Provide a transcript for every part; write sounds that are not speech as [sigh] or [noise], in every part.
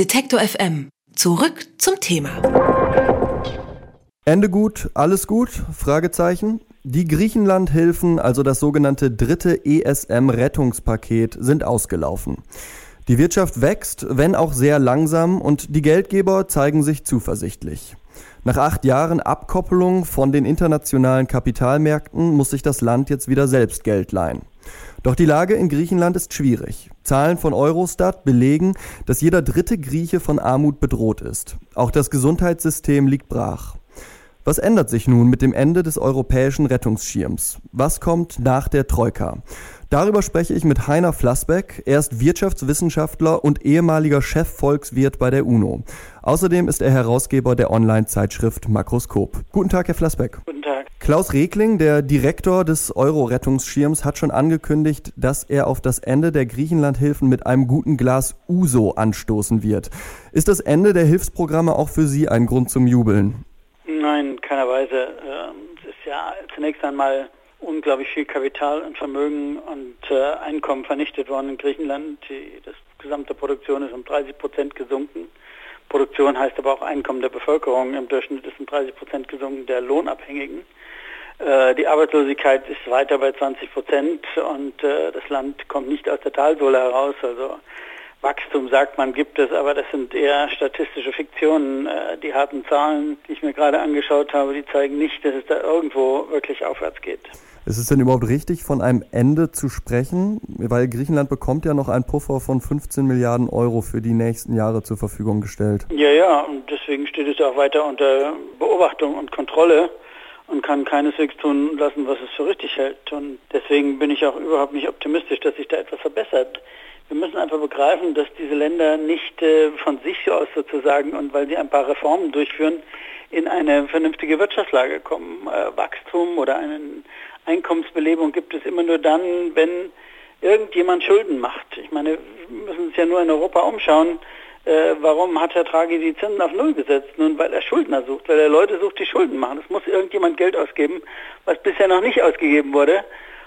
Detektor FM. Zurück zum Thema. Ende gut, alles gut? Fragezeichen. Die Griechenland-Hilfen, also das sogenannte dritte ESM-Rettungspaket, sind ausgelaufen. Die Wirtschaft wächst, wenn auch sehr langsam, und die Geldgeber zeigen sich zuversichtlich. Nach acht Jahren Abkoppelung von den internationalen Kapitalmärkten muss sich das Land jetzt wieder selbst Geld leihen. Doch die Lage in Griechenland ist schwierig. Zahlen von Eurostat belegen, dass jeder dritte Grieche von Armut bedroht ist. Auch das Gesundheitssystem liegt brach. Was ändert sich nun mit dem Ende des europäischen Rettungsschirms? Was kommt nach der Troika? Darüber spreche ich mit Heiner Flassbeck. Er ist Wirtschaftswissenschaftler und ehemaliger Chefvolkswirt bei der UNO. Außerdem ist er Herausgeber der Online-Zeitschrift Makroskop. Guten Tag, Herr Flassbeck. Guten Tag. Klaus Regling, der Direktor des Euro-Rettungsschirms, hat schon angekündigt, dass er auf das Ende der Griechenland-Hilfen mit einem guten Glas Uso anstoßen wird. Ist das Ende der Hilfsprogramme auch für Sie ein Grund zum Jubeln? Nein, keiner Weise. Ähm, es ist ja zunächst einmal unglaublich viel Kapital und Vermögen und äh, Einkommen vernichtet worden in Griechenland. Die das gesamte Produktion ist um 30 Prozent gesunken. Produktion heißt aber auch Einkommen der Bevölkerung. Im Durchschnitt ist um 30 Prozent gesunken der Lohnabhängigen. Äh, die Arbeitslosigkeit ist weiter bei 20 Prozent und äh, das Land kommt nicht aus der Talsohle heraus. Also Wachstum sagt man, gibt es, aber das sind eher statistische Fiktionen. Äh, die harten Zahlen, die ich mir gerade angeschaut habe, die zeigen nicht, dass es da irgendwo wirklich aufwärts geht. Ist es denn überhaupt richtig, von einem Ende zu sprechen? Weil Griechenland bekommt ja noch einen Puffer von 15 Milliarden Euro für die nächsten Jahre zur Verfügung gestellt. Ja, ja, und deswegen steht es auch weiter unter Beobachtung und Kontrolle und kann keineswegs tun lassen, was es für richtig hält. Und deswegen bin ich auch überhaupt nicht optimistisch, dass sich da etwas verbessert. Wir müssen einfach begreifen, dass diese Länder nicht äh, von sich aus sozusagen und weil sie ein paar Reformen durchführen, in eine vernünftige Wirtschaftslage kommen. Äh, Wachstum oder eine Einkommensbelebung gibt es immer nur dann, wenn irgendjemand Schulden macht. Ich meine, wir müssen uns ja nur in Europa umschauen. Äh, warum hat Herr Draghi die Zinsen auf Null gesetzt? Nun, weil er Schuldner sucht, weil er Leute sucht, die Schulden machen. Es muss irgendjemand Geld ausgeben, was bisher noch nicht ausgegeben wurde.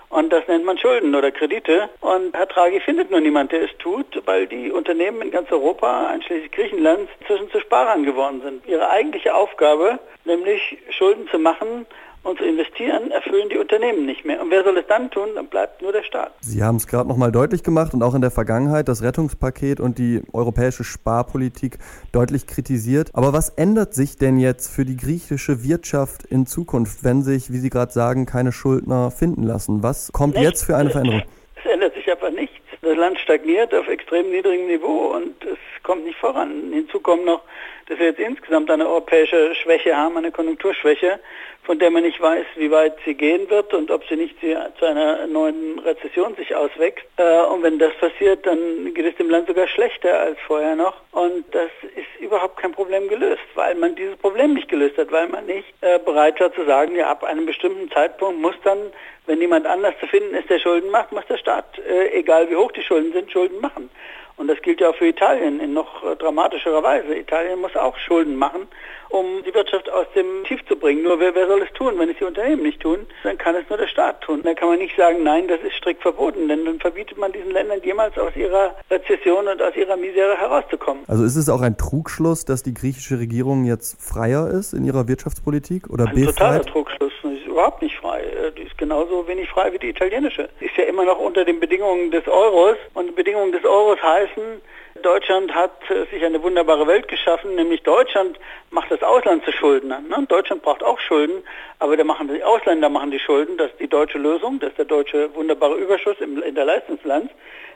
Und das nennt man Schulden oder Kredite. Und Herr Draghi findet nur niemand, der es tut, weil die Unternehmen in ganz Europa, einschließlich Griechenland, zwischen zu Sparern geworden sind. Ihre eigentliche Aufgabe, nämlich Schulden zu machen, und zu investieren, erfüllen die Unternehmen nicht mehr. Und wer soll es dann tun? Dann bleibt nur der Staat. Sie haben es gerade nochmal deutlich gemacht und auch in der Vergangenheit das Rettungspaket und die europäische Sparpolitik deutlich kritisiert. Aber was ändert sich denn jetzt für die griechische Wirtschaft in Zukunft, wenn sich, wie Sie gerade sagen, keine Schuldner finden lassen? Was kommt Nichts. jetzt für eine Veränderung? Es ändert sich einfach nichts. Das Land stagniert auf extrem niedrigem Niveau und es kommt nicht voran. Hinzu kommt noch, dass wir jetzt insgesamt eine europäische Schwäche haben, eine Konjunkturschwäche, von der man nicht weiß, wie weit sie gehen wird und ob sie nicht zu einer neuen Rezession sich auswächst. Äh, und wenn das passiert, dann geht es dem Land sogar schlechter als vorher noch. Und das ist überhaupt kein Problem gelöst, weil man dieses Problem nicht gelöst hat, weil man nicht äh, bereit war zu sagen, ja, ab einem bestimmten Zeitpunkt muss dann, wenn niemand anders zu finden ist, der Schulden macht, muss der Staat, äh, egal wie hoch die Schulden sind, Schulden machen. Und das gilt ja auch für Italien in noch äh, dramatischerer Weise. Italien muss auch Schulden machen, um die Wirtschaft aus dem Tief zu bringen. Nur wer, wer soll es tun? Wenn es die Unternehmen nicht tun, dann kann es nur der Staat tun. Dann kann man nicht sagen, nein, das ist strikt verboten, denn dann verbietet man diesen Ländern jemals aus ihrer Rezession und aus ihrer Misere herauszukommen. Also ist es auch ein Trugschluss, dass die griechische Regierung jetzt freier ist in ihrer Wirtschaftspolitik oder ein totaler Trugschluss. Überhaupt nicht frei. Äh, die ist genauso wenig frei wie die italienische. Ist ja immer noch unter den Bedingungen des Euros und die Bedingungen des Euros heißen, Deutschland hat äh, sich eine wunderbare Welt geschaffen, nämlich Deutschland macht das Ausland zu Schuldner. Ne? Deutschland braucht auch Schulden, aber da machen die Ausländer machen die Schulden. Das ist die deutsche Lösung, das ist der deutsche wunderbare Überschuss im, in der Leistungsbilanz.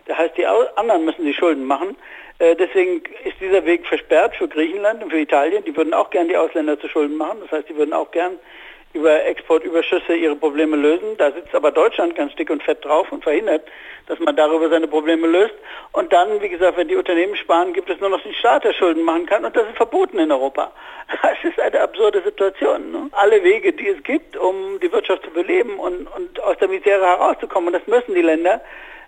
Das heißt, die anderen müssen die Schulden machen. Äh, deswegen ist dieser Weg versperrt für Griechenland und für Italien. Die würden auch gern die Ausländer zu Schulden machen. Das heißt, die würden auch gern über Exportüberschüsse ihre Probleme lösen. Da sitzt aber Deutschland ganz dick und fett drauf und verhindert, dass man darüber seine Probleme löst. Und dann, wie gesagt, wenn die Unternehmen sparen, gibt es nur noch den Staat, der Schulden machen kann. Und das ist verboten in Europa. [laughs] Das ist eine absurde Situation. Ne? Alle Wege, die es gibt, um die Wirtschaft zu beleben und, und aus der Misere herauszukommen, und das müssen die Länder,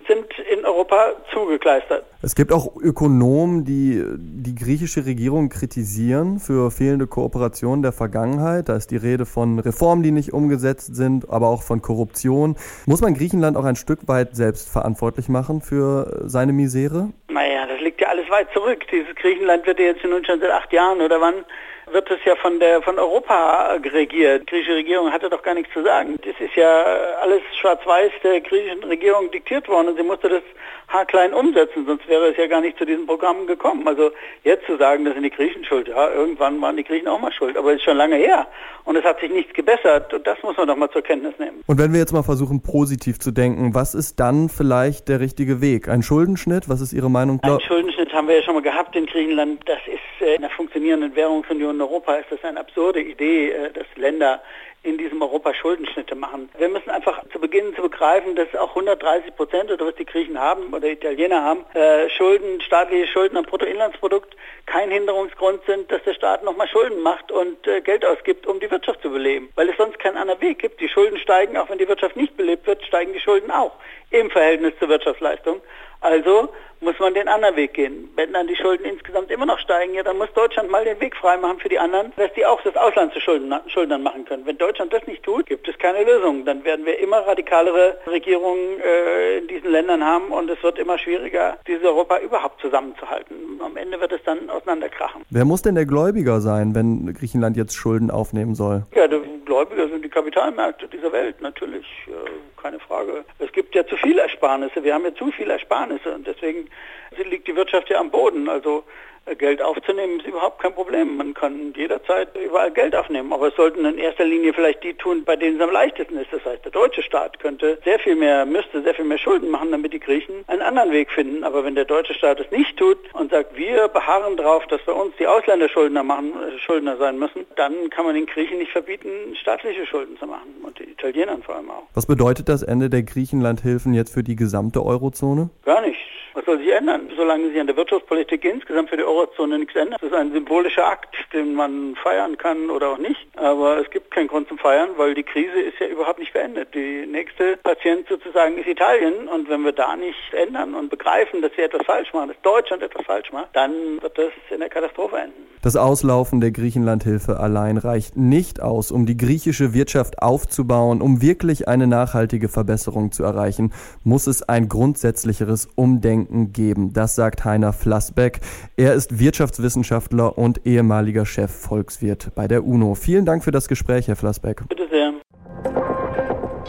sind in Europa zugekleistert. Es gibt auch Ökonomen, die die griechische Regierung kritisieren für fehlende Kooperation der Vergangenheit. Da ist die Rede von Reformen, die nicht umgesetzt sind, aber auch von Korruption. Muss man Griechenland auch ein Stück weit selbst verantwortlich machen für seine Misere? Naja, das liegt ja alles weit zurück. Dieses Griechenland wird ja jetzt nun schon seit acht Jahren oder wann wird es ja von der von Europa regiert. Die griechische Regierung hatte doch gar nichts zu sagen. Das ist ja alles schwarz-weiß der griechischen Regierung diktiert worden und sie musste das haarklein umsetzen, sonst wäre es ja gar nicht zu diesen Programmen gekommen. Also jetzt zu sagen, das sind die Griechen schuld, ja, irgendwann waren die Griechen auch mal schuld, aber es ist schon lange her und es hat sich nichts gebessert und das muss man doch mal zur Kenntnis nehmen. Und wenn wir jetzt mal versuchen, positiv zu denken, was ist dann vielleicht der richtige Weg? Ein Schuldenschnitt? Was ist Ihre Meinung? Ein Schuldenschnitt haben wir ja schon mal gehabt in Griechenland. Das ist in der funktionierenden Währungsunion in Europa ist das eine absurde Idee, äh, dass Länder in diesem Europa Schuldenschnitte machen. Wir müssen einfach zu Beginn zu begreifen, dass auch 130 Prozent oder was die Griechen haben oder Italiener haben, äh, Schulden, staatliche Schulden am Bruttoinlandsprodukt kein Hinderungsgrund sind, dass der Staat nochmal Schulden macht und äh, Geld ausgibt, um die Wirtschaft zu beleben. Weil es sonst keinen anderen Weg gibt. Die Schulden steigen, auch wenn die Wirtschaft nicht belebt wird, steigen die Schulden auch im Verhältnis zur Wirtschaftsleistung. Also muss man den anderen Weg gehen. Wenn dann die Schulden insgesamt immer noch steigen, ja, dann muss Deutschland mal den Weg freimachen für die anderen, dass die auch das Ausland zu Schuldnern machen können. Wenn Deutschland das nicht tut, gibt es keine Lösung. Dann werden wir immer radikalere Regierungen äh, in diesen Ländern haben und es wird immer schwieriger, dieses Europa überhaupt zusammenzuhalten. Am Ende wird es dann auseinanderkrachen. Wer muss denn der Gläubiger sein, wenn Griechenland jetzt Schulden aufnehmen soll? Ja, die Gläubiger sind die Kapitalmärkte dieser Welt, natürlich. Keine Frage. Es gibt ja zu viele Ersparnisse. Wir haben ja zu viele Ersparnisse und deswegen liegt die Wirtschaft ja am Boden. Also Geld aufzunehmen ist überhaupt kein Problem. Man kann jederzeit überall Geld aufnehmen. Aber es sollten in erster Linie vielleicht die tun, bei denen es am leichtesten ist. Das heißt, der deutsche Staat könnte sehr viel mehr, müsste sehr viel mehr Schulden machen, damit die Griechen einen anderen Weg finden. Aber wenn der deutsche Staat es nicht tut und sagt, wir beharren darauf, dass bei uns die Ausländer Schuldner machen, äh, Schuldner sein müssen, dann kann man den Griechen nicht verbieten, staatliche Schulden zu machen. Und den Italienern vor allem auch. Was bedeutet das Ende der Griechenlandhilfen jetzt für die gesamte Eurozone? Gar nichts. Was soll sich ändern? Solange sich an der Wirtschaftspolitik insgesamt für die Eurozone nichts ändert. Das ist ein symbolischer Akt, den man feiern kann oder auch nicht. Aber es gibt keinen Grund zum Feiern, weil die Krise ist ja überhaupt nicht beendet. Die nächste Patient sozusagen ist Italien. Und wenn wir da nicht ändern und begreifen, dass sie etwas falsch machen, dass Deutschland etwas falsch macht, dann wird das in der Katastrophe enden. Das Auslaufen der Griechenlandhilfe allein reicht nicht aus, um die griechische Wirtschaft aufzubauen, um wirklich eine nachhaltige Verbesserung zu erreichen, muss es ein grundsätzlicheres Umdenken geben. Das sagt Heiner Flassbeck. Er ist Wirtschaftswissenschaftler und ehemaliger Chef Volkswirt bei der UNO. Vielen Dank für das Gespräch, Herr Flassbeck. Bitte sehr.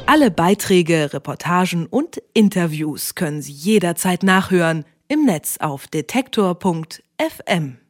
Alle Beiträge, Reportagen und Interviews können Sie jederzeit nachhören im Netz auf detektor.fm.